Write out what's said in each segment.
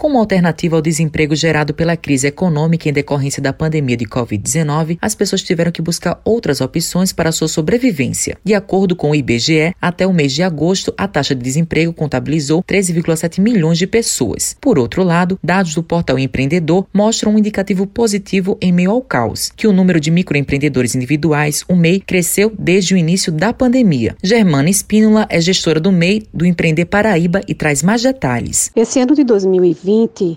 Como alternativa ao desemprego gerado pela crise econômica em decorrência da pandemia de Covid-19, as pessoas tiveram que buscar outras opções para sua sobrevivência. De acordo com o IBGE, até o mês de agosto, a taxa de desemprego contabilizou 13,7 milhões de pessoas. Por outro lado, dados do portal Empreendedor mostram um indicativo positivo em meio ao caos, que o número de microempreendedores individuais, o MEI, cresceu desde o início da pandemia. Germana Espínola é gestora do MEI do Empreender Paraíba e traz mais detalhes. Esse ano de 2020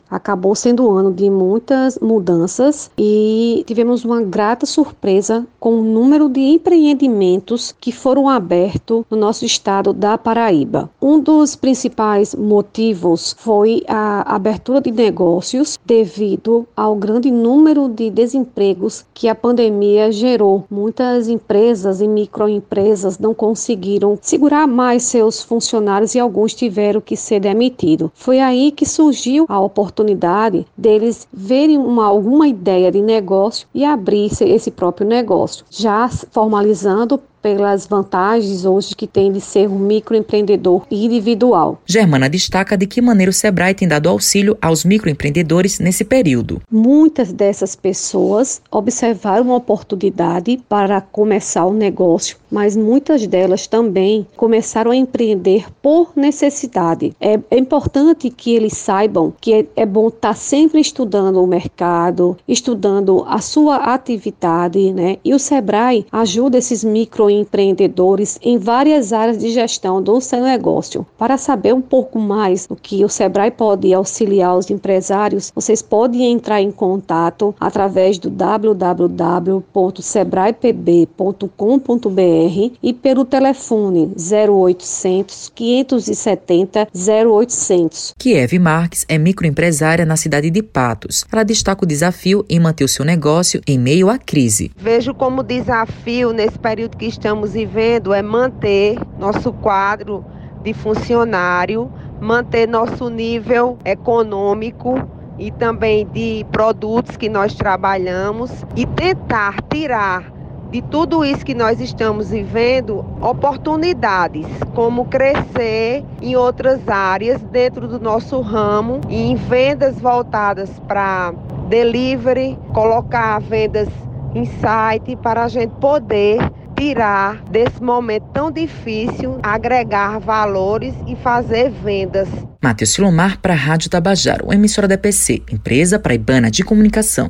acabou sendo um ano de muitas mudanças e tivemos uma grata surpresa com o número de empreendimentos que foram abertos no nosso estado da Paraíba. Um dos principais motivos foi a abertura de negócios devido ao grande número de desempregos que a pandemia gerou. Muitas empresas e microempresas não conseguiram segurar mais seus funcionários e alguns tiveram que ser demitidos. Foi aí que surgiu a oportunidade deles verem uma, alguma ideia de negócio e abrir esse próprio negócio, já formalizando pelas vantagens hoje que tem de ser um microempreendedor individual. Germana destaca de que maneira o Sebrae tem dado auxílio aos microempreendedores nesse período. Muitas dessas pessoas observaram uma oportunidade para começar o negócio, mas muitas delas também começaram a empreender por necessidade. É, é importante que eles saibam que é, é bom estar sempre estudando o mercado, estudando a sua atividade, né? E o Sebrae ajuda esses microempreendedores empreendedores em várias áreas de gestão do seu negócio. Para saber um pouco mais do que o Sebrae pode auxiliar os empresários, vocês podem entrar em contato através do www.sebraepb.com.br e pelo telefone 0800 570 0800. Kiev Marques é microempresária na cidade de Patos. Ela destaca o desafio em manter o seu negócio em meio à crise. Vejo como desafio nesse período que estamos vivendo é manter nosso quadro de funcionário, manter nosso nível econômico e também de produtos que nós trabalhamos e tentar tirar de tudo isso que nós estamos vivendo oportunidades, como crescer em outras áreas dentro do nosso ramo em vendas voltadas para delivery, colocar vendas em site para a gente poder tirar desse momento tão difícil, agregar valores e fazer vendas. Matheus Silomar para a Rádio Tabajaro, emissora da PC, empresa paraibana de comunicação.